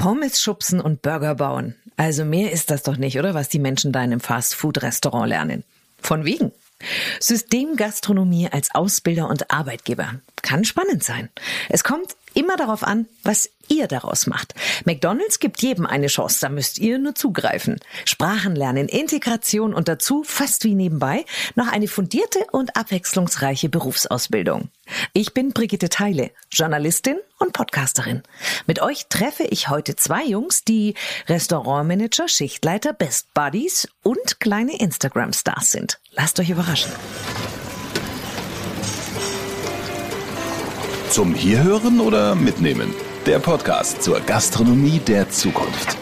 Pommes schubsen und Burger bauen. Also mehr ist das doch nicht, oder? Was die Menschen da in einem Fast-Food-Restaurant lernen. Von wegen. Systemgastronomie als Ausbilder und Arbeitgeber. Kann spannend sein. Es kommt immer darauf an, was ihr daraus macht. McDonald's gibt jedem eine Chance, da müsst ihr nur zugreifen. Sprachen lernen, Integration und dazu, fast wie nebenbei, noch eine fundierte und abwechslungsreiche Berufsausbildung. Ich bin Brigitte Teile, Journalistin und Podcasterin. Mit euch treffe ich heute zwei Jungs, die Restaurantmanager, Schichtleiter, Best Buddies und kleine Instagram-Stars sind. Lasst euch überraschen. Zum Hierhören oder Mitnehmen? Der Podcast zur Gastronomie der Zukunft.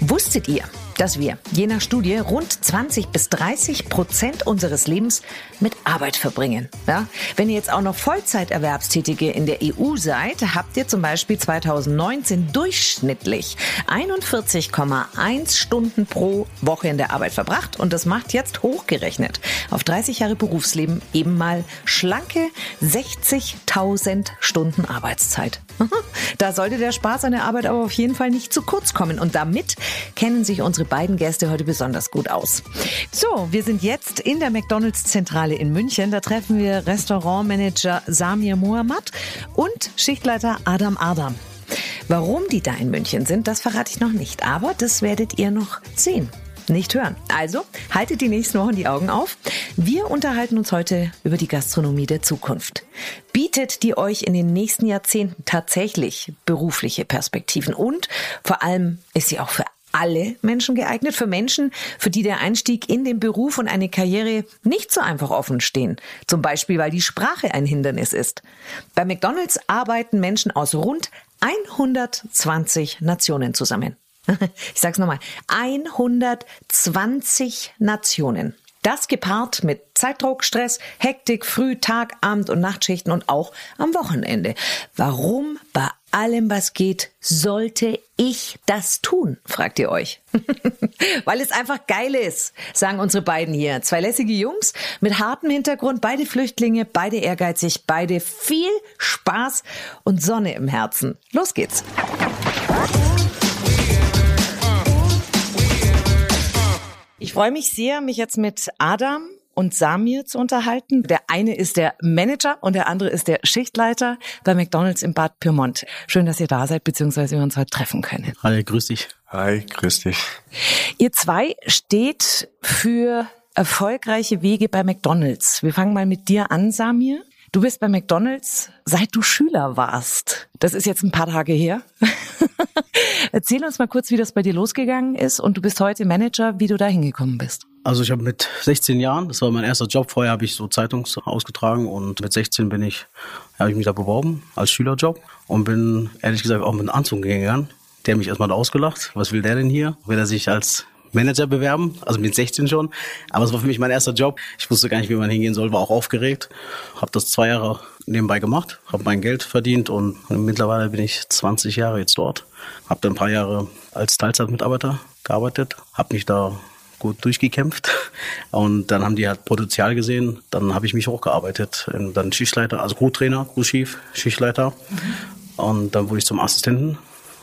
Wusstet ihr, dass wir, je nach Studie, rund 20 bis 30 Prozent unseres Lebens mit Arbeit verbringen. Ja? Wenn ihr jetzt auch noch Vollzeiterwerbstätige in der EU seid, habt ihr zum Beispiel 2019 durchschnittlich 41,1 Stunden pro Woche in der Arbeit verbracht und das macht jetzt hochgerechnet auf 30 Jahre Berufsleben eben mal schlanke 60.000 Stunden Arbeitszeit. Da sollte der Spaß an der Arbeit aber auf jeden Fall nicht zu kurz kommen und damit kennen sich unsere beiden Gäste heute besonders gut aus. So, wir sind jetzt in der McDonalds-Zentrale in München. Da treffen wir Restaurantmanager Samir Muhammad und Schichtleiter Adam Adam. Warum die da in München sind, das verrate ich noch nicht, aber das werdet ihr noch sehen nicht hören. Also haltet die nächsten Wochen die Augen auf. Wir unterhalten uns heute über die Gastronomie der Zukunft. Bietet die euch in den nächsten Jahrzehnten tatsächlich berufliche Perspektiven und vor allem ist sie auch für alle Menschen geeignet, für Menschen, für die der Einstieg in den Beruf und eine Karriere nicht so einfach offen stehen. Zum Beispiel, weil die Sprache ein Hindernis ist. Bei McDonald's arbeiten Menschen aus rund 120 Nationen zusammen. Ich sag's nochmal. 120 Nationen. Das gepaart mit Zeitdruck, Stress, Hektik, Früh-, Tag-, Abend- und Nachtschichten und auch am Wochenende. Warum bei allem, was geht, sollte ich das tun? Fragt ihr euch. Weil es einfach geil ist, sagen unsere beiden hier. Zwei lässige Jungs mit hartem Hintergrund, beide Flüchtlinge, beide ehrgeizig, beide viel Spaß und Sonne im Herzen. Los geht's. Ich freue mich sehr, mich jetzt mit Adam und Samir zu unterhalten. Der eine ist der Manager und der andere ist der Schichtleiter bei McDonald's in Bad Pyrmont. Schön, dass ihr da seid, beziehungsweise wir uns heute treffen können. Hi, grüß dich. Hi, grüß dich. Ihr zwei steht für erfolgreiche Wege bei McDonald's. Wir fangen mal mit dir an, Samir. Du bist bei McDonald's, seit du Schüler warst. Das ist jetzt ein paar Tage her. Erzähl uns mal kurz, wie das bei dir losgegangen ist und du bist heute Manager, wie du da hingekommen bist. Also ich habe mit 16 Jahren, das war mein erster Job, vorher habe ich so Zeitungs ausgetragen und mit 16 bin ich, habe ich mich da beworben als Schülerjob und bin ehrlich gesagt auch mit einem Anzug gegangen. Der hat mich erstmal ausgelacht. Was will der denn hier? Will er sich als Manager bewerben, also mit 16 schon. Aber es war für mich mein erster Job. Ich wusste gar nicht, wie man hingehen soll, war auch aufgeregt. Habe das zwei Jahre nebenbei gemacht, habe mein Geld verdient und mittlerweile bin ich 20 Jahre jetzt dort. Habe dann ein paar Jahre als Teilzeitmitarbeiter gearbeitet, habe mich da gut durchgekämpft und dann haben die halt Potenzial gesehen. Dann habe ich mich hochgearbeitet, dann Schichtleiter, also Co-Trainer, Co-Chief, Schichtleiter mhm. und dann wurde ich zum Assistenten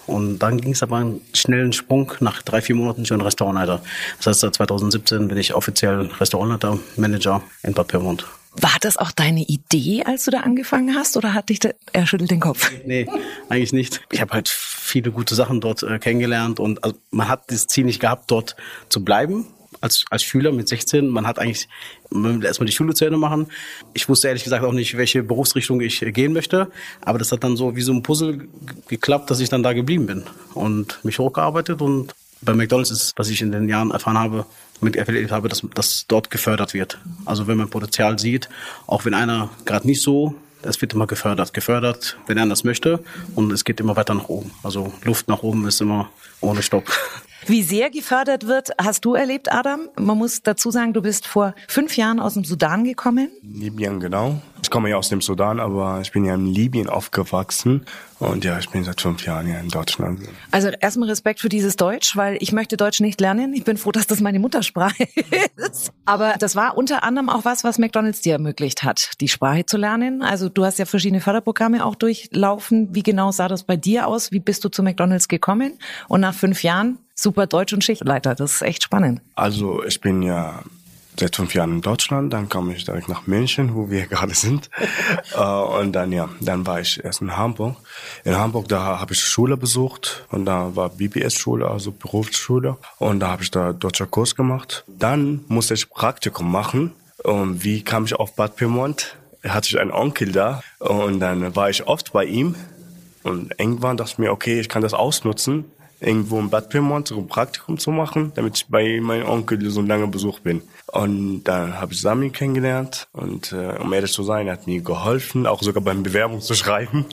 und dann ging es aber einen schnellen Sprung nach drei, vier Monaten schon Restaurantleiter. Das heißt, seit 2017 bin ich offiziell Restaurantleiter, Manager in Bad Pyrmont. War das auch deine Idee, als du da angefangen hast, oder hat dich der, er schüttelt den Kopf? Nee, eigentlich nicht. Ich habe halt viele gute Sachen dort äh, kennengelernt und also, man hat das Ziel nicht gehabt, dort zu bleiben, als, als Schüler mit 16. Man hat eigentlich erstmal die Schule zu Ende machen. Ich wusste ehrlich gesagt auch nicht, welche Berufsrichtung ich gehen möchte. Aber das hat dann so wie so ein Puzzle geklappt, dass ich dann da geblieben bin und mich hochgearbeitet. Und bei McDonalds ist, was ich in den Jahren erfahren habe, mit erlebt habe, dass, dass dort gefördert wird. Also wenn man Potenzial sieht, auch wenn einer gerade nicht so es wird immer gefördert, gefördert, wenn er das möchte und es geht immer weiter nach oben. Also Luft nach oben ist immer ohne Stopp. Wie sehr gefördert wird, hast du erlebt, Adam? Man muss dazu sagen, du bist vor fünf Jahren aus dem Sudan gekommen. Libyen, genau. Ich komme ja aus dem Sudan, aber ich bin ja in Libyen aufgewachsen und ja, ich bin seit fünf Jahren ja in Deutschland. Also erstmal Respekt für dieses Deutsch, weil ich möchte Deutsch nicht lernen. Ich bin froh, dass das meine Muttersprache ist. Aber das war unter anderem auch was, was McDonald's dir ermöglicht hat, die Sprache zu lernen. Also du hast ja verschiedene Förderprogramme auch durchlaufen. Wie genau sah das bei dir aus? Wie bist du zu McDonald's gekommen? Und nach fünf Jahren super Deutsch und Schichtleiter. Das ist echt spannend. Also ich bin ja seit fünf Jahren in Deutschland, dann kam ich direkt nach München, wo wir gerade sind. äh, und dann ja, dann war ich erst in Hamburg. In Hamburg, da habe ich Schule besucht und da war BBS-Schule, also Berufsschule. Und da habe ich da deutscher Kurs gemacht. Dann musste ich Praktikum machen. Und wie kam ich auf Bad Pyrmont? Hatte ich einen Onkel da und dann war ich oft bei ihm. Und irgendwann dachte ich mir, okay, ich kann das ausnutzen irgendwo in Bad Pyrmont so ein Praktikum zu machen, damit ich bei meinem Onkel so lange Besuch bin. Und dann habe ich Sami kennengelernt und äh, um ehrlich zu sein, er hat mir geholfen, auch sogar beim Bewerbung zu schreiben.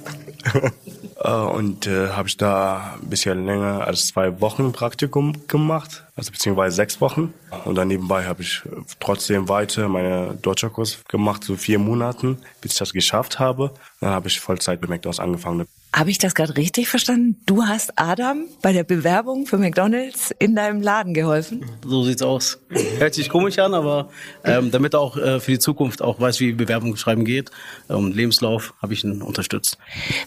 äh, und äh, habe ich da ein bisschen länger als zwei Wochen Praktikum gemacht, also beziehungsweise sechs Wochen. Und dann nebenbei habe ich trotzdem weiter meine deutscher Kurs gemacht, so vier Monaten, bis ich das geschafft habe. Dann habe ich Vollzeit bei McDonald's angefangen. Habe ich das gerade richtig verstanden? Du hast Adam bei der Bewerbung für McDonald's in deinem Laden geholfen? So sieht's aus. Hört sich komisch an, aber ähm, damit er auch äh, für die Zukunft auch weiß, wie Bewerbung schreiben geht, ähm, Lebenslauf, habe ich ihn unterstützt.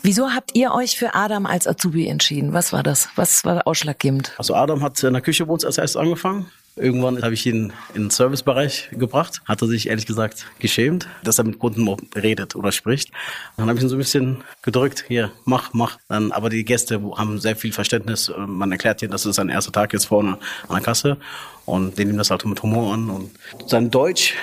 Wieso habt ihr euch für Adam als Azubi entschieden? Was war das? Was war ausschlaggebend? Also Adam hat in der Küche bei uns als erstes angefangen. Irgendwann habe ich ihn in den Servicebereich gebracht. Hat er sich ehrlich gesagt geschämt, dass er mit Kunden redet oder spricht. Dann habe ich ihn so ein bisschen gedrückt, hier, mach, mach. Dann, aber die Gäste haben sehr viel Verständnis. Man erklärt ihnen, dass es sein erster Tag jetzt vorne an der Kasse und die nehmen das halt mit Humor an. Und sein Deutsch,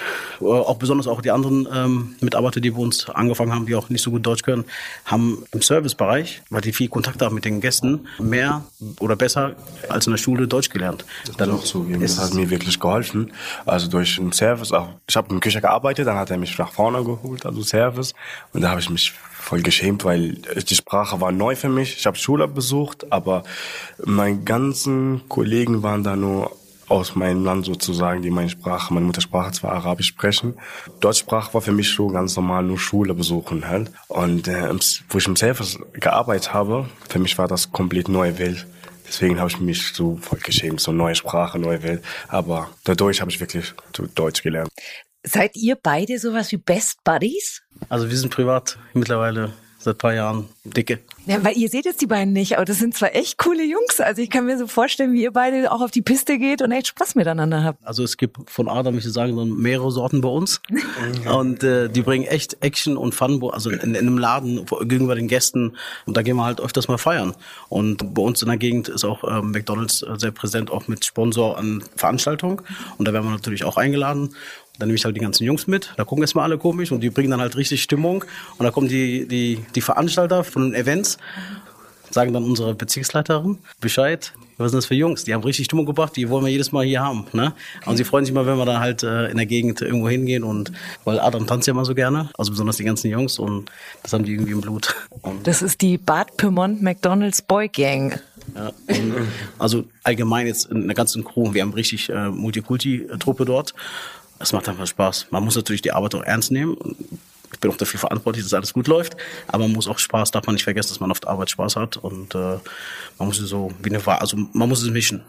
äh, auch besonders auch die anderen ähm, Mitarbeiter, die bei uns angefangen haben, die auch nicht so gut Deutsch können, haben im Servicebereich, weil die viel Kontakt haben mit den Gästen, mehr oder besser als in der Schule Deutsch gelernt. Das Dann auch zugeben. Das hat mir wirklich geholfen. Also durch den Service auch. Ich habe in der Küche gearbeitet, dann hat er mich nach vorne geholt, also Service. Und da habe ich mich voll geschämt, weil die Sprache war neu für mich. Ich habe Schule besucht, aber meine ganzen Kollegen waren da nur aus meinem Land sozusagen, die meine Sprache, meine Muttersprache zwar Arabisch sprechen. Deutschsprache war für mich so ganz normal nur Schule besuchen halt. Und äh, wo ich im Service gearbeitet habe, für mich war das komplett neue Welt. Deswegen habe ich mich so voll geschämt, so neue Sprache, neue Welt. Aber dadurch habe ich wirklich Deutsch gelernt. Seid ihr beide sowas wie Best Buddies? Also wir sind privat mittlerweile seit paar Jahren dicke. Ja, weil ihr seht jetzt die beiden nicht, aber das sind zwar echt coole Jungs. Also ich kann mir so vorstellen, wie ihr beide auch auf die Piste geht und echt Spaß miteinander habt. Also es gibt von Adam, ich würde sagen, mehrere Sorten bei uns. und äh, die bringen echt Action und Fun, also in, in einem Laden gegenüber den Gästen. Und da gehen wir halt öfters mal feiern. Und bei uns in der Gegend ist auch äh, McDonalds sehr präsent, auch mit Sponsor an Veranstaltungen. Und da werden wir natürlich auch eingeladen. Dann nehme ich halt die ganzen Jungs mit, da gucken erstmal alle komisch und die bringen dann halt richtig Stimmung. Und da kommen die, die, die Veranstalter von den Events, sagen dann unsere Bezirksleiterin Bescheid. Was sind das für Jungs? Die haben richtig Stimmung gebracht, die wollen wir jedes Mal hier haben. Ne? Und sie freuen sich mal, wenn wir dann halt äh, in der Gegend irgendwo hingehen und weil Adam tanzt ja immer so gerne, also besonders die ganzen Jungs und das haben die irgendwie im Blut. Und das ist die Bad Pyrmont McDonalds Boy Gang. Ja, also allgemein jetzt in der ganzen Crew, wir haben richtig äh, Multikulti-Truppe dort es macht einfach Spaß. Man muss natürlich die Arbeit auch ernst nehmen. Ich bin auch dafür verantwortlich, dass alles gut läuft. Aber man muss auch Spaß, darf man nicht vergessen, dass man oft Arbeit Spaß hat. Und äh, man muss es so wie eine also man muss es mischen.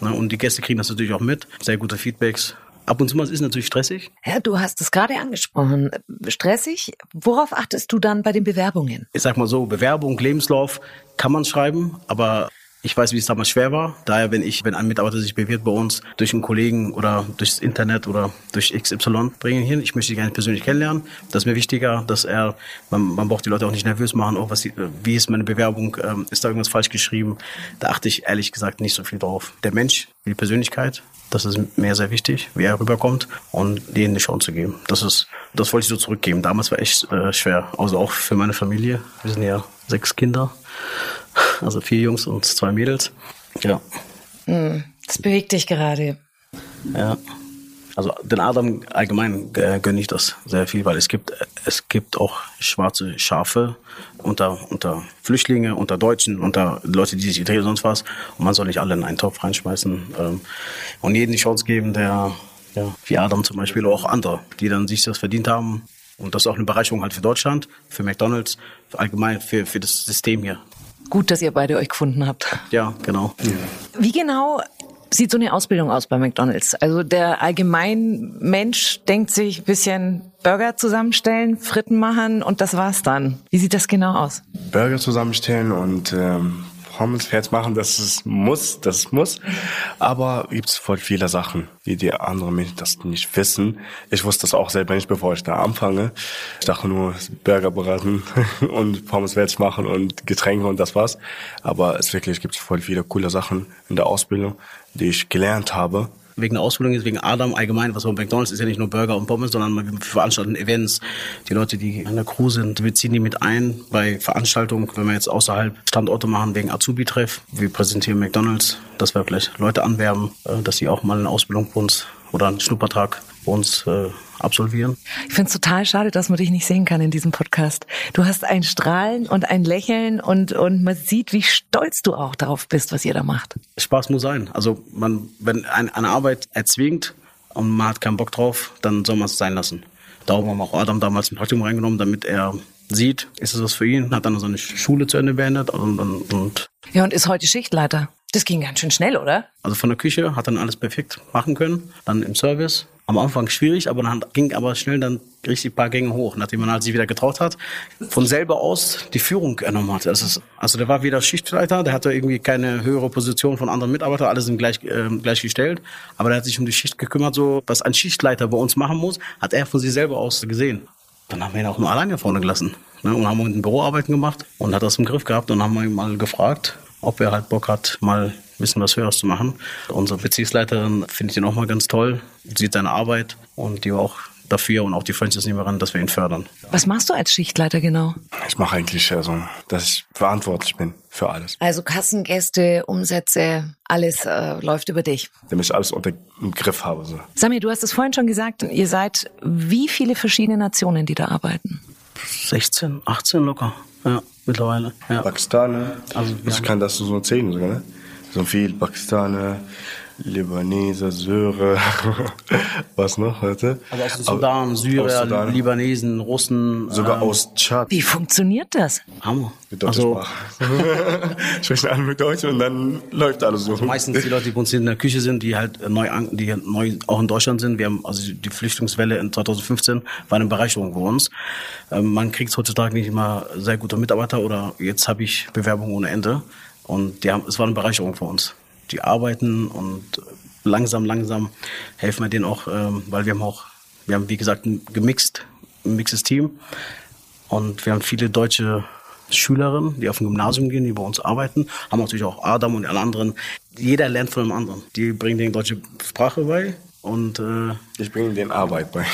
Mhm. Und die Gäste kriegen das natürlich auch mit. Sehr gute Feedbacks. Ab und zu mal ist es natürlich stressig. Ja, du hast es gerade angesprochen. Stressig. Worauf achtest du dann bei den Bewerbungen? Ich sag mal so, Bewerbung, Lebenslauf kann man schreiben, aber ich weiß, wie es damals schwer war. Daher, wenn ich, wenn ein Mitarbeiter sich bewirbt bei uns durch einen Kollegen oder durchs Internet oder durch XY, bringen hin. Ich möchte ihn gerne persönlich kennenlernen. Das ist mir wichtiger, dass er, man, man braucht die Leute auch nicht nervös machen. Oh, was, wie ist meine Bewerbung? Ähm, ist da irgendwas falsch geschrieben? Da achte ich ehrlich gesagt nicht so viel drauf. Der Mensch, die Persönlichkeit, das ist mir sehr wichtig, wie er rüberkommt und denen eine Chance zu geben. Das ist, das wollte ich so zurückgeben. Damals war echt äh, schwer. Also auch für meine Familie. Wir sind ja sechs Kinder. Also vier Jungs und zwei Mädels. Ja. Hm, das bewegt dich gerade. Ja. Also den Adam allgemein äh, gönne ich das sehr viel, weil es gibt es gibt auch schwarze Schafe unter unter Flüchtlinge, unter Deutschen, unter Leute, die sich drehen sonst was. Und man soll nicht alle in einen Topf reinschmeißen ähm, und jedem die Chance geben, der ja, wie Adam zum Beispiel, oder auch andere, die dann sich das verdient haben, Und das ist auch eine Bereicherung halt für Deutschland, für McDonalds, für allgemein für, für das System hier. Gut, dass ihr beide euch gefunden habt. Ja, genau. Wie genau sieht so eine Ausbildung aus bei McDonald's? Also der allgemein Mensch denkt sich ein bisschen Burger zusammenstellen, Fritten machen und das war's dann. Wie sieht das genau aus? Burger zusammenstellen und ähm, Fertig machen, das ist muss, das muss. Aber gibt's voll viele Sachen, die die anderen Menschen das nicht wissen. Ich wusste das auch selber nicht, bevor ich da anfange. Ich dachte nur Burger beraten und Pommes fertig machen und Getränke und das war's. Aber es wirklich gibt's voll viele coole Sachen in der Ausbildung, die ich gelernt habe wegen der Ausbildung ist, wegen Adam allgemein, was bei McDonalds ist ja nicht nur Burger und Pommes, sondern wir veranstalten Events. Die Leute, die an der Crew sind, wir ziehen die mit ein bei Veranstaltungen, wenn wir jetzt außerhalb Standorte machen, wegen Azubi-Treff. Wir präsentieren McDonalds, dass wir vielleicht Leute anwerben, äh, dass sie auch mal eine Ausbildung bei uns oder einen Schnuppertag bei uns äh, absolvieren. Ich finde es total schade, dass man dich nicht sehen kann in diesem Podcast. Du hast ein Strahlen und ein Lächeln und, und man sieht, wie stolz du auch darauf bist, was ihr da macht. Spaß muss sein. Also man, wenn ein, eine Arbeit erzwingt und man hat keinen Bock drauf, dann soll man es sein lassen. Darum haben wir auch Adam damals ein Praktikum reingenommen, damit er sieht, ist es was für ihn, hat dann seine Schule zu Ende beendet und, und, und ja und ist heute Schichtleiter. Das ging ganz schön schnell, oder? Also von der Küche hat dann alles perfekt machen können, dann im Service am Anfang schwierig, aber dann ging aber schnell dann richtig paar Gänge hoch, nachdem man halt sich wieder getraut hat, von selber aus die Führung genommen hat. Also, also der war wieder Schichtleiter, der hatte irgendwie keine höhere Position von anderen Mitarbeitern, alle sind gleich, äh, gleichgestellt, aber der hat sich um die Schicht gekümmert, so was ein Schichtleiter bei uns machen muss, hat er von sich selber aus gesehen. Dann haben wir ihn auch mal alleine vorne gelassen ne, und haben in Büroarbeiten gemacht und hat das im Griff gehabt und haben ihn mal gefragt, ob er halt Bock hat, mal ein bisschen was Höheres zu machen. Unsere Beziehungsleiterin findet ihn auch mal ganz toll, sieht seine Arbeit und die war auch dafür und auch die Franchise-Nehmerin, dass wir ihn fördern. Was machst du als Schichtleiter genau? Ich mache eigentlich also, dass ich verantwortlich bin für alles. Also Kassengäste, Umsätze, alles äh, läuft über dich. Damit ich alles unter dem Griff habe. So. Samir, du hast es vorhin schon gesagt, ihr seid wie viele verschiedene Nationen, die da arbeiten? 16, 18 locker, ja, mittlerweile. Ja. Pakistan, also ich kann das so zählen sogar, ne? So viel Pakistaner, Libanese, Syrer, was noch heute? Also aus Sudan, Syrer, Sudan. Libanesen, Russen. Sogar ähm, aus Tschad. Wie funktioniert das? Hammer. Mit deutscher also, Sprache. Sprechen alle mit Deutsch und dann läuft alles so. Also meistens die Leute, die bei uns in der Küche sind, die halt neu, die neu auch in Deutschland sind. Wir haben also die Flüchtlingswelle in 2015 war eine Bereicherung für uns. Ähm, man kriegt heutzutage nicht immer sehr gute Mitarbeiter oder jetzt habe ich Bewerbungen ohne Ende. Und die haben, es war eine Bereicherung für uns die arbeiten und langsam, langsam helfen wir denen auch, ähm, weil wir haben auch, wir haben wie gesagt ein gemixt, ein mixtes Team und wir haben viele deutsche Schülerinnen, die auf dem Gymnasium gehen, die bei uns arbeiten, haben natürlich auch Adam und alle anderen. Jeder lernt von dem anderen. Die bringen denen deutsche Sprache bei, und äh, ich bringe denen Arbeit bei.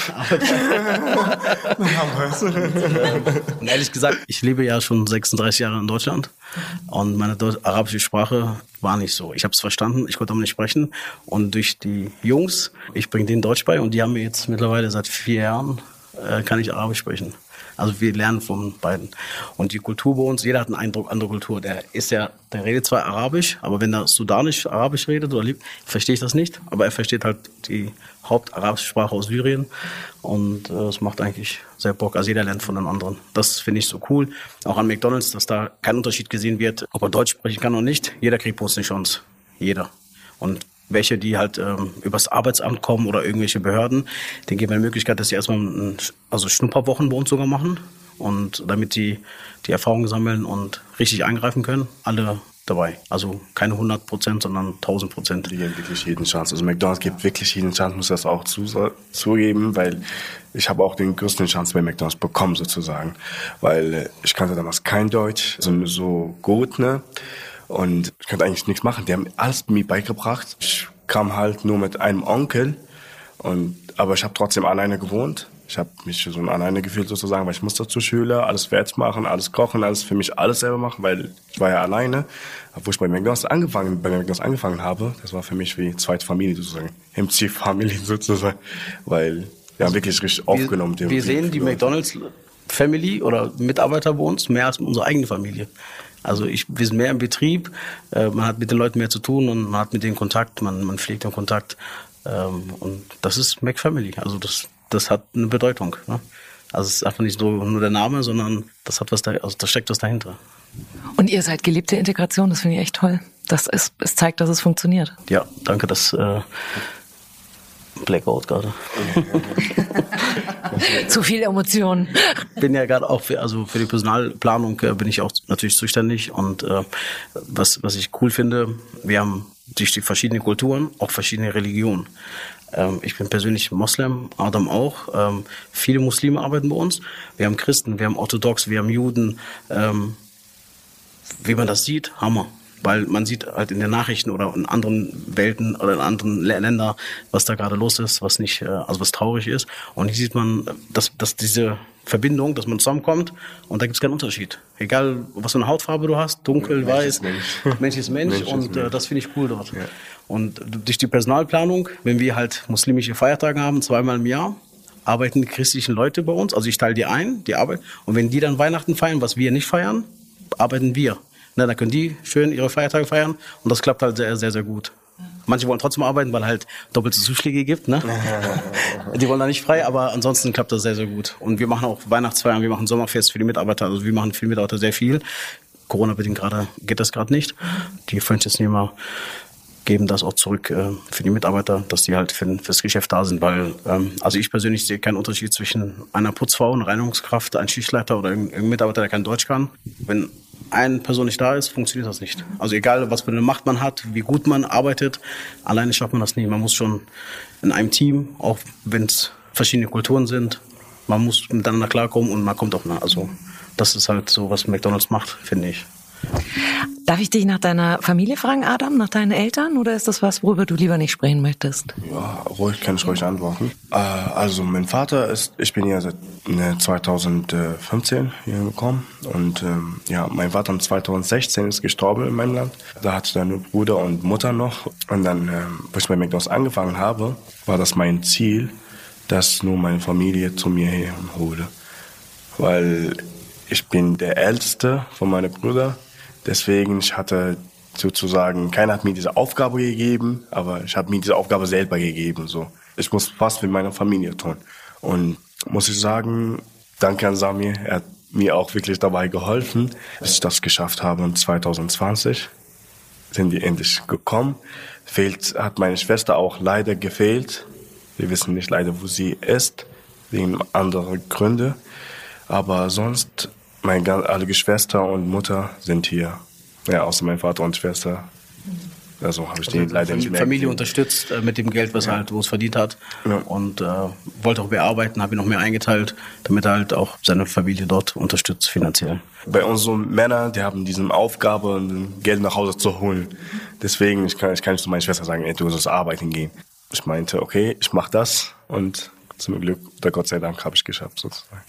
und ehrlich gesagt, ich lebe ja schon 36 Jahre in Deutschland und meine arabische Sprache war nicht so. Ich habe es verstanden, ich konnte aber nicht sprechen. Und durch die Jungs, ich bringe denen Deutsch bei und die haben mir jetzt mittlerweile seit vier Jahren, äh, kann ich Arabisch sprechen. Also wir lernen von beiden. Und die Kultur bei uns, jeder hat einen Eindruck, andere Kultur. Der ist ja, der redet zwar Arabisch, aber wenn er Sudanisch, Arabisch redet oder liebt, verstehe ich das nicht. Aber er versteht halt die Hauptarabische Sprache aus Syrien. Und äh, es macht eigentlich sehr Bock. Also jeder lernt von den anderen. Das finde ich so cool. Auch an McDonalds, dass da kein Unterschied gesehen wird, ob er Deutsch sprechen kann oder nicht. Jeder kriegt bei uns eine Chance. Jeder. Und welche, die halt ähm, übers Arbeitsamt kommen oder irgendwelche Behörden, denen geben wir die Möglichkeit, dass sie erstmal ein, also Schnupperwochen bei uns sogar machen und damit die die Erfahrungen sammeln und richtig eingreifen können, alle dabei. Also keine 100 Prozent, sondern 1000 Prozent. Die geben wirklich jeden Chance. Also McDonald's gibt wirklich jeden Chance, muss das auch zu, zugeben, weil ich habe auch den größten Chance bei McDonald's bekommen sozusagen, weil äh, ich kannte damals kein Deutsch, also so gut, ne? Und ich konnte eigentlich nichts machen. Die haben alles mir beigebracht. Ich kam halt nur mit einem Onkel. Und, aber ich habe trotzdem alleine gewohnt. Ich habe mich so alleine gefühlt sozusagen, weil ich musste zur Schule, alles fertig machen, alles kochen, alles für mich alles selber machen, weil ich war ja alleine. Wo ich bei McDonald's angefangen, bei McDonald's angefangen habe, das war für mich wie zweite Familie sozusagen. MC Family sozusagen, weil wir haben wirklich richtig aufgenommen. Wir, wir sehen die McDonald's Family oder Mitarbeiter bei uns mehr als unsere eigene Familie. Also ich, wir sind mehr im Betrieb, äh, man hat mit den Leuten mehr zu tun und man hat mit denen Kontakt, man, man pflegt den Kontakt. Ähm, und das ist McFamily. Also das, das hat eine Bedeutung. Ne? Also es ist einfach nicht so nur der Name, sondern das hat was da, also da steckt was dahinter. Und ihr seid gelebte Integration, das finde ich echt toll. Das ist, es zeigt, dass es funktioniert. Ja, danke, das äh, Blackout gerade. Zu viel Emotionen. bin ja gerade auch für, also für die Personalplanung äh, bin ich auch natürlich zuständig und äh, was, was ich cool finde, wir haben durch die verschiedenen Kulturen auch verschiedene Religionen. Ähm, ich bin persönlich Moslem, Adam auch. Ähm, viele Muslime arbeiten bei uns. Wir haben Christen, wir haben Orthodox, wir haben Juden. Ähm, wie man das sieht, Hammer weil man sieht halt in den Nachrichten oder in anderen Welten oder in anderen Ländern, was da gerade los ist, was nicht, äh, also was traurig ist. Und hier sieht man, dass, dass diese Verbindung, dass man zusammenkommt und da gibt es keinen Unterschied. Egal, was für eine Hautfarbe du hast, dunkel, Mensch weiß, ist Mensch. Mensch ist Mensch, Mensch und ist Mensch. Äh, das finde ich cool dort. Ja. Und durch die Personalplanung, wenn wir halt muslimische Feiertage haben, zweimal im Jahr, arbeiten die christlichen Leute bei uns, also ich teile die ein, die Arbeit, und wenn die dann Weihnachten feiern, was wir nicht feiern, arbeiten wir. Na, dann können die schön ihre Feiertage feiern und das klappt halt sehr, sehr, sehr gut. Manche wollen trotzdem arbeiten, weil halt doppelte Zuschläge gibt. Ne? die wollen da nicht frei, aber ansonsten klappt das sehr, sehr gut. Und wir machen auch Weihnachtsfeiern, wir machen Sommerfest für die Mitarbeiter. Also wir machen für die Mitarbeiter sehr viel. Corona-bedingt gerade geht das gerade nicht. Die Franchise-Nehmer geben das auch zurück äh, für die Mitarbeiter, dass die halt für, fürs Geschäft da sind, weil ähm, also ich persönlich sehe keinen Unterschied zwischen einer Putzfrau, einer Reinigungskraft, einem Schichtleiter oder irgendeinem Mitarbeiter, der kein Deutsch kann. Wenn eine Person nicht da ist, funktioniert das nicht. Also egal, was für eine Macht man hat, wie gut man arbeitet, alleine schafft man das nicht. Man muss schon in einem Team, auch wenn es verschiedene Kulturen sind, man muss miteinander klarkommen und man kommt auch nach. Also das ist halt so, was McDonald's macht, finde ich. Darf ich dich nach deiner Familie fragen, Adam, nach deinen Eltern? Oder ist das was, worüber du lieber nicht sprechen möchtest? Ja, ruhig, kann ich ruhig antworten. Äh, also mein Vater ist, ich bin ja seit 2015 hier gekommen und ähm, ja, mein Vater 2016 ist gestorben in meinem Land. Da hatte dann Bruder und Mutter noch und dann, ähm, wo ich bei McDonald's angefangen habe, war das mein Ziel, dass nur meine Familie zu mir herhole. Weil ich bin der Älteste von meinen Brüdern Deswegen, ich hatte sozusagen, keiner hat mir diese Aufgabe gegeben, aber ich habe mir diese Aufgabe selber gegeben. So, ich muss fast mit meiner Familie tun. Und muss ich sagen, danke an Samir, er hat mir auch wirklich dabei geholfen, bis ich das geschafft habe. Und 2020 sind die endlich gekommen. Fehlt, hat meine Schwester auch leider gefehlt. Wir wissen nicht leider, wo sie ist, wegen anderer Gründe. Aber sonst meine alle Geschwister und Mutter sind hier. Ja, außer mein Vater und Schwester. Also habe ich also die leider nicht mehr. Familie unterstützt äh, mit dem Geld, was ja. er halt, wo es verdient hat. Ja. Und äh, wollte auch mehr arbeiten, habe ihn noch mehr eingeteilt, damit er halt auch seine Familie dort unterstützt finanziell. Bei uns so Männer, die haben diese Aufgabe, Geld nach Hause zu holen. Deswegen, ich kann, ich kann nicht zu meiner Schwester sagen, ey, du sollst arbeiten gehen. Ich meinte, okay, ich mach das und zum Glück oder Gott sei Dank habe ich geschafft sozusagen.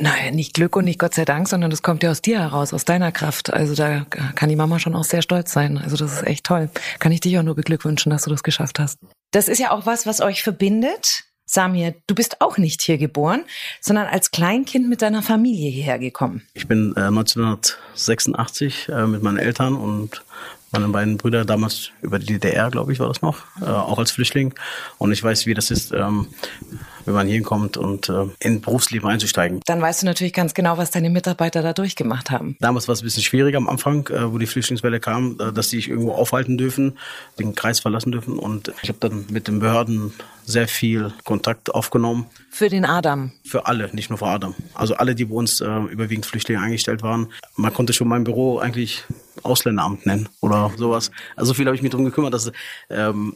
Naja, nicht Glück und nicht Gott sei Dank, sondern das kommt ja aus dir heraus, aus deiner Kraft. Also da kann die Mama schon auch sehr stolz sein. Also das ist echt toll. Kann ich dich auch nur beglückwünschen, dass du das geschafft hast. Das ist ja auch was, was euch verbindet. Samir, du bist auch nicht hier geboren, sondern als Kleinkind mit deiner Familie hierher gekommen. Ich bin äh, 1986 äh, mit meinen Eltern und meine beiden Brüder damals über die DDR, glaube ich, war das noch, äh, auch als Flüchtling. Und ich weiß, wie das ist, ähm, wenn man hier kommt und äh, in Berufsleben einzusteigen. Dann weißt du natürlich ganz genau, was deine Mitarbeiter da durchgemacht haben. Damals war es ein bisschen schwieriger am Anfang, äh, wo die Flüchtlingswelle kam, äh, dass die sich irgendwo aufhalten dürfen, den Kreis verlassen dürfen. Und ich habe dann mit den Behörden sehr viel Kontakt aufgenommen. Für den Adam? Für alle, nicht nur für Adam. Also alle, die bei uns äh, überwiegend Flüchtlinge eingestellt waren. Man konnte schon mein Büro eigentlich Ausländeramt nennen oder sowas. Also viel habe ich mich darum gekümmert, dass ähm,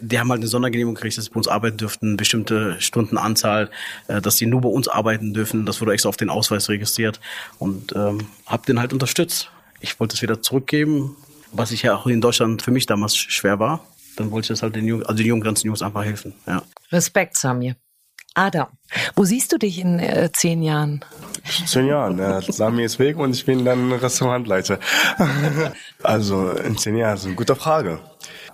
die haben halt eine Sondergenehmigung gekriegt, dass sie bei uns arbeiten dürften, bestimmte Stundenanzahl, äh, dass sie nur bei uns arbeiten dürfen. Das wurde extra auf den Ausweis registriert und ähm, habe den halt unterstützt. Ich wollte es wieder zurückgeben, was ich ja auch in Deutschland für mich damals schwer war. Dann wollte ich das halt den Jungen, also den ganzen Jungs einfach helfen. Ja. Respekt, Samir. Adam, wo siehst du dich in äh, zehn Jahren? Zehn Jahren. Äh, Sami ist weg und ich bin dann Restaurantleiter. also in zehn Jahren, ist eine gute Frage.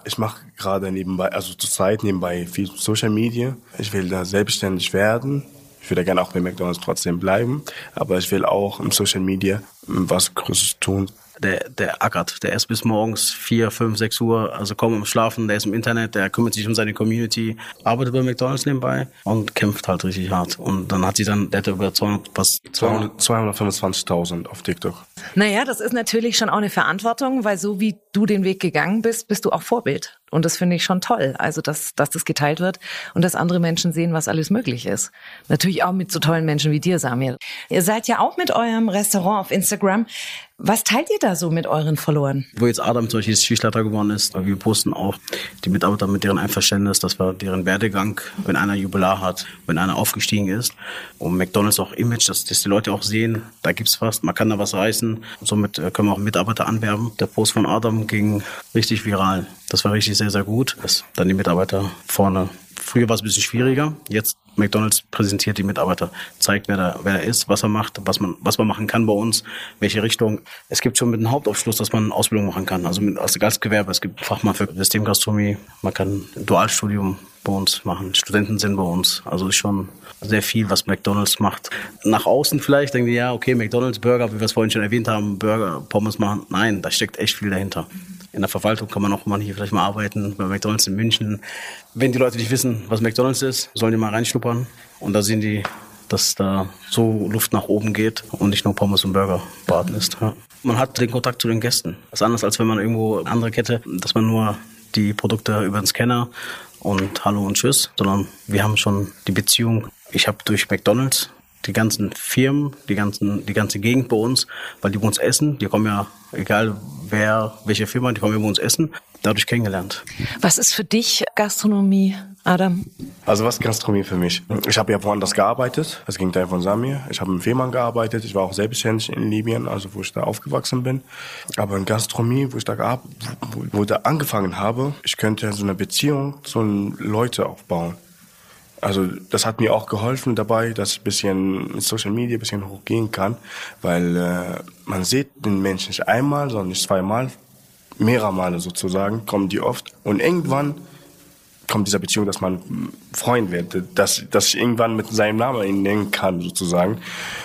Ich mache gerade nebenbei, also zurzeit nebenbei viel Social Media. Ich will da selbstständig werden. Ich würde gerne auch bei McDonald's trotzdem bleiben, aber ich will auch im Social Media was Größeres tun. Der, der ackert. Der ist bis morgens vier, fünf, sechs Uhr, also kaum am Schlafen, der ist im Internet, der kümmert sich um seine Community, arbeitet bei McDonalds nebenbei und kämpft halt richtig hart. Und dann hat sie dann, der hat über 200, was, 200, 225.000 auf TikTok. Naja, das ist natürlich schon auch eine Verantwortung, weil so wie du den Weg gegangen bist, bist du auch Vorbild. Und das finde ich schon toll. Also, dass, dass das geteilt wird und dass andere Menschen sehen, was alles möglich ist. Natürlich auch mit so tollen Menschen wie dir, Samir. Ihr seid ja auch mit eurem Restaurant auf Instagram. Was teilt ihr da so mit euren Followern? Wo jetzt Adam zum Beispiel Schichtleiter geworden ist, wir posten auch die Mitarbeiter mit deren Einverständnis, dass wir deren Werdegang, wenn einer Jubilar hat, wenn einer aufgestiegen ist. Und McDonalds auch Image, dass, dass die Leute auch sehen, da gibt's was, man kann da was reißen. Somit äh, können wir auch Mitarbeiter anwerben. Der Post von Adam ging richtig viral. Das war richtig sehr, sehr gut, dass dann die Mitarbeiter vorne Früher war es ein bisschen schwieriger. Jetzt McDonald's präsentiert die Mitarbeiter, zeigt, wer da, wer er ist, was er macht, was man, was man machen kann bei uns, welche Richtung. Es gibt schon mit einem Hauptaufschluss, dass man Ausbildung machen kann. Also mit, als Gastgewerbe. Es gibt Fachmann für Systemgastronomie. Man kann ein Dualstudium bei uns machen. Studenten sind bei uns. Also ist schon sehr viel, was McDonald's macht. Nach außen vielleicht denken die, ja, okay, McDonald's, Burger, wie wir es vorhin schon erwähnt haben, Burger, Pommes machen. Nein, da steckt echt viel dahinter. In der Verwaltung kann man auch hier vielleicht mal arbeiten, bei McDonalds in München. Wenn die Leute nicht wissen, was McDonalds ist, sollen die mal reinschnuppern. Und da sehen die, dass da so Luft nach oben geht und nicht nur Pommes und Burger braten ist. Ja. Man hat den Kontakt zu den Gästen. Das ist anders, als wenn man irgendwo andere Kette, dass man nur die Produkte über den Scanner und Hallo und Tschüss, sondern wir haben schon die Beziehung. Ich habe durch McDonalds die ganzen Firmen, die ganzen, die ganze Gegend bei uns, weil die bei uns essen, die kommen ja, egal wer, welche Firma, die kommen ja bei uns essen, dadurch kennengelernt. Was ist für dich Gastronomie, Adam? Also was ist Gastronomie für mich? Ich habe ja woanders gearbeitet, das Gegenteil von Samir. Ich habe im Fehmarn gearbeitet, ich war auch selbstständig in Libyen, also wo ich da aufgewachsen bin. Aber in Gastronomie, wo ich da, wo, wo da angefangen habe, ich könnte so eine Beziehung zu den Leuten aufbauen. Also das hat mir auch geholfen dabei, dass ich ein bisschen mit Social Media ein bisschen hochgehen kann, weil äh, man sieht den Menschen nicht einmal, sondern nicht zweimal, mehrere Male sozusagen, kommen die oft. Und irgendwann kommt dieser Beziehung, dass man Freund wird, dass, dass ich irgendwann mit seinem Namen ihn nennen kann sozusagen.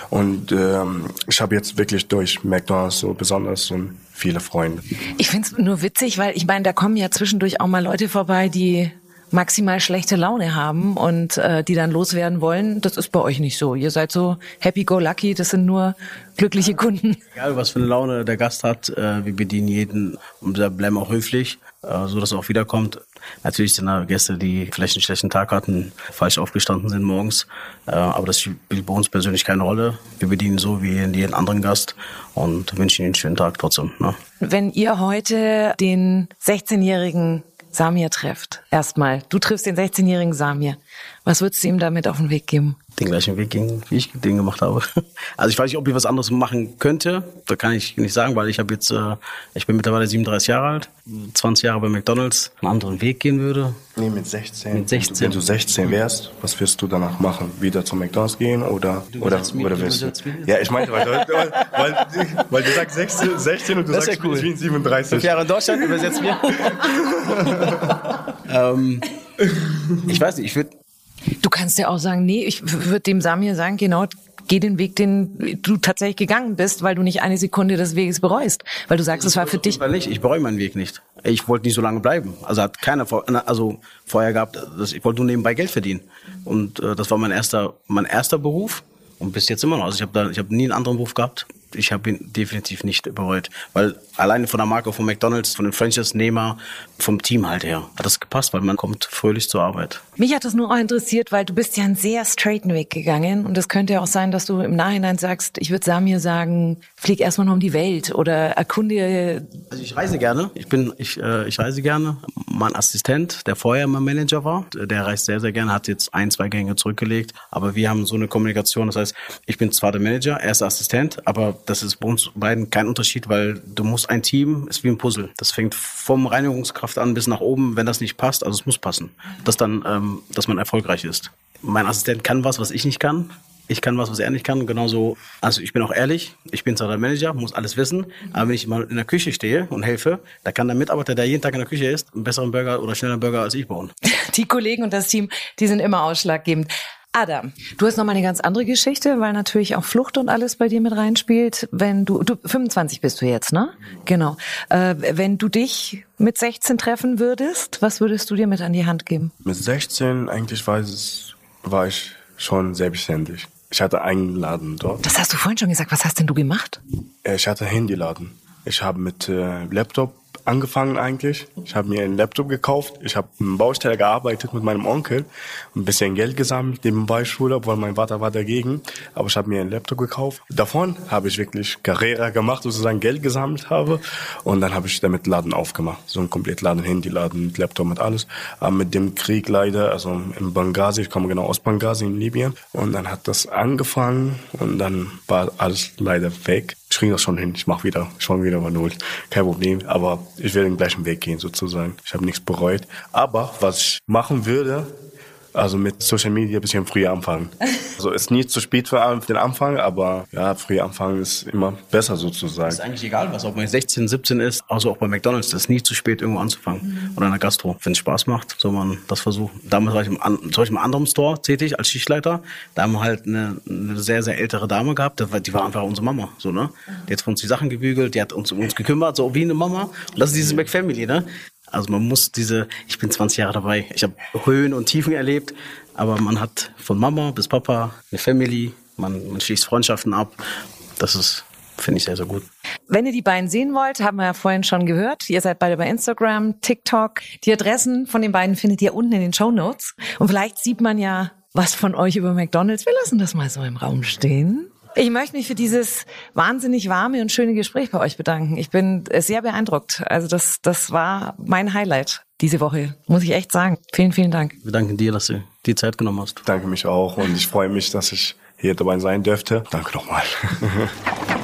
Und ähm, ich habe jetzt wirklich durch McDonald's so besonders so viele Freunde. Ich finde es nur witzig, weil ich meine, da kommen ja zwischendurch auch mal Leute vorbei, die maximal schlechte Laune haben und äh, die dann loswerden wollen. Das ist bei euch nicht so. Ihr seid so happy go lucky, das sind nur glückliche Kunden. Egal, was für eine Laune der Gast hat, äh, wir bedienen jeden und bleiben auch höflich, äh, so dass er auch wiederkommt. Natürlich sind da Gäste, die vielleicht einen schlechten Tag hatten, falsch aufgestanden sind morgens, äh, aber das spielt bei uns persönlich keine Rolle. Wir bedienen so wie jeden anderen Gast und wünschen ihnen einen schönen Tag trotzdem. Ne? Wenn ihr heute den 16-jährigen Samir trifft. Erstmal, du triffst den 16-jährigen Samir. Was würdest du ihm damit auf den Weg geben? Den gleichen Weg gehen, wie ich den gemacht habe. Also ich weiß nicht, ob ich was anderes machen könnte. Da kann ich nicht sagen, weil ich habe jetzt, äh, ich bin mittlerweile 37 Jahre alt, 20 Jahre bei McDonalds, einen anderen Weg gehen würde. Nee, mit 16. Mit 16. Wenn du 16 wärst, was wirst du danach machen? Wieder zum McDonalds gehen oder Du oder mich, oder du wirst du? Ja, ich meine, weil, weil, weil, weil du sagst 16, 16 und du Das ist sagst ja cool. ich bin 37. Jahre in Deutschland, übersetzt mir. ähm, ich weiß nicht, ich würde Du kannst ja auch sagen, nee, ich würde dem Samir sagen, genau, geh den Weg, den du tatsächlich gegangen bist, weil du nicht eine Sekunde des Weges bereust. Weil du sagst, es war für dich. Weil nicht, ich bereue meinen Weg nicht. Ich wollte nicht so lange bleiben. Also hat keiner vor, also vorher gehabt, dass ich wollte nur nebenbei Geld verdienen. Und äh, das war mein erster, mein erster Beruf und bis jetzt immer noch. Also ich habe da, ich habe nie einen anderen Beruf gehabt. Ich habe ihn definitiv nicht bereut, weil alleine von der Marke von McDonald's, von den Franchise-Nehmer, vom Team halt her hat das gepasst, weil man kommt fröhlich zur Arbeit. Mich hat das nur auch interessiert, weil du bist ja einen sehr straighten Weg gegangen und es könnte ja auch sein, dass du im Nachhinein sagst, ich würde Samir sagen, flieg erstmal noch um die Welt oder erkunde. Also ich reise gerne. Ich bin, ich, äh, ich reise gerne. Mein Assistent, der vorher mein Manager war, der reist sehr, sehr gerne, hat jetzt ein, zwei Gänge zurückgelegt. Aber wir haben so eine Kommunikation. Das heißt, ich bin zwar der Manager, er ist Assistent, aber das ist bei uns beiden kein Unterschied, weil du musst ein Team, ist wie ein Puzzle. Das fängt vom Reinigungskraft an bis nach oben. Wenn das nicht passt, also es muss passen, dass dann, ähm, dass man erfolgreich ist. Mein Assistent kann was, was ich nicht kann. Ich kann was, was er nicht kann. Genauso, also ich bin auch ehrlich. Ich bin zwar der Manager, muss alles wissen. Aber wenn ich mal in der Küche stehe und helfe, da kann der Mitarbeiter, der jeden Tag in der Küche ist, einen besseren Burger oder schnelleren Burger als ich bauen. Die Kollegen und das Team, die sind immer ausschlaggebend. Adam, du hast noch mal eine ganz andere Geschichte, weil natürlich auch Flucht und alles bei dir mit reinspielt. Wenn du, du 25 bist du jetzt, ne? Genau. Äh, wenn du dich mit 16 treffen würdest, was würdest du dir mit an die Hand geben? Mit 16 eigentlich war, es, war ich schon selbstständig. Ich hatte einen Laden dort. Das hast du vorhin schon gesagt. Was hast denn du gemacht? Ich hatte Handyladen. Ich habe mit äh, Laptop angefangen eigentlich. Ich habe mir einen Laptop gekauft. Ich habe im Baustelle gearbeitet mit meinem Onkel. Ein bisschen Geld gesammelt nebenbei Schule, obwohl mein Vater war dagegen. Aber ich habe mir einen Laptop gekauft. Davon habe ich wirklich Karriere gemacht, sozusagen Geld gesammelt habe. Und dann habe ich damit Laden aufgemacht. So ein komplett Laden, Handyladen, mit Laptop, mit alles. Aber mit dem Krieg leider, also in Benghazi, ich komme genau aus Benghazi in Libyen. Und dann hat das angefangen und dann war alles leider weg ich kriege das schon hin. Ich mache wieder, schon wieder mal null. Kein Problem. Aber ich werde den gleichen Weg gehen sozusagen. Ich habe nichts bereut. Aber was ich machen würde, also mit Social Media ein bisschen früher anfangen. Also ist nie zu spät für den Anfang, aber ja, früher anfangen ist immer besser sozusagen. Ist eigentlich egal, was, ob man 16, 17 ist, also auch bei McDonalds, das ist nie zu spät, irgendwo anzufangen. Mhm. Oder in der Gastro. Wenn es Spaß macht, soll man das versuchen. Damals war ich im, zum Beispiel im anderen Store tätig als Schichtleiter. Da haben wir halt eine, eine sehr, sehr ältere Dame gehabt, die war einfach unsere Mama, so, ne? Die hat für uns die Sachen gebügelt, die hat uns um uns gekümmert, so wie eine Mama. Und das ist dieses McFamily, ne? Also man muss diese, ich bin 20 Jahre dabei, ich habe Höhen und Tiefen erlebt, aber man hat von Mama bis Papa eine Family, man, man schließt Freundschaften ab. Das ist, finde ich sehr, sehr gut. Wenn ihr die beiden sehen wollt, haben wir ja vorhin schon gehört. Ihr seid beide bei Instagram, TikTok. Die Adressen von den beiden findet ihr unten in den Show Notes. Und vielleicht sieht man ja was von euch über McDonald's. Wir lassen das mal so im Raum stehen. Ich möchte mich für dieses wahnsinnig warme und schöne Gespräch bei euch bedanken. Ich bin sehr beeindruckt. Also das, das war mein Highlight diese Woche, muss ich echt sagen. Vielen, vielen Dank. Wir danken dir, dass du die Zeit genommen hast. Danke mich auch und ich freue mich, dass ich hier dabei sein dürfte. Danke nochmal.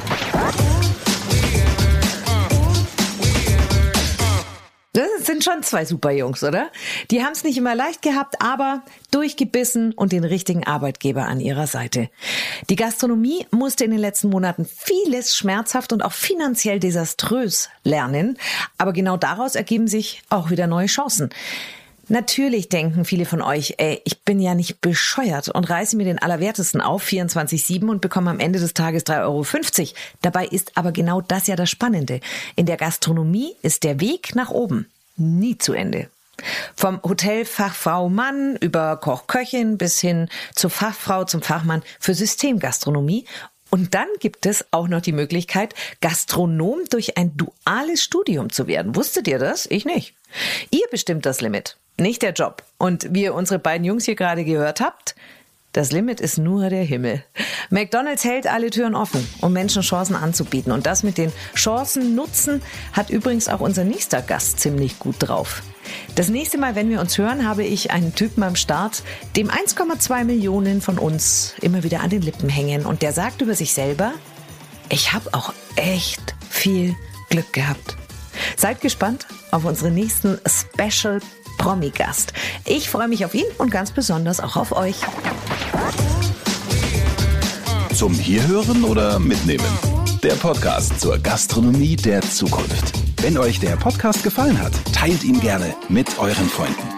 schon zwei super Jungs, oder? Die haben es nicht immer leicht gehabt, aber durchgebissen und den richtigen Arbeitgeber an ihrer Seite. Die Gastronomie musste in den letzten Monaten vieles schmerzhaft und auch finanziell desaströs lernen, aber genau daraus ergeben sich auch wieder neue Chancen. Natürlich denken viele von euch, ey, ich bin ja nicht bescheuert und reiße mir den Allerwertesten auf 24-7 und bekomme am Ende des Tages 3,50 Euro. Dabei ist aber genau das ja das Spannende. In der Gastronomie ist der Weg nach oben nie zu Ende. Vom Hotelfachfrau Mann über Koch-Köchin bis hin zur Fachfrau zum Fachmann für Systemgastronomie und dann gibt es auch noch die Möglichkeit, Gastronom durch ein duales Studium zu werden. Wusstet ihr das? Ich nicht. Ihr bestimmt das Limit, nicht der Job. Und wie ihr unsere beiden Jungs hier gerade gehört habt, das Limit ist nur der Himmel. McDonald's hält alle Türen offen, um Menschen Chancen anzubieten. Und das mit den Chancen nutzen hat übrigens auch unser nächster Gast ziemlich gut drauf. Das nächste Mal, wenn wir uns hören, habe ich einen Typen am Start, dem 1,2 Millionen von uns immer wieder an den Lippen hängen. Und der sagt über sich selber, ich habe auch echt viel Glück gehabt. Seid gespannt auf unseren nächsten Special Promi-Gast. Ich freue mich auf ihn und ganz besonders auch auf euch. Zum Hierhören oder Mitnehmen? Der Podcast zur Gastronomie der Zukunft. Wenn euch der Podcast gefallen hat, teilt ihn gerne mit euren Freunden.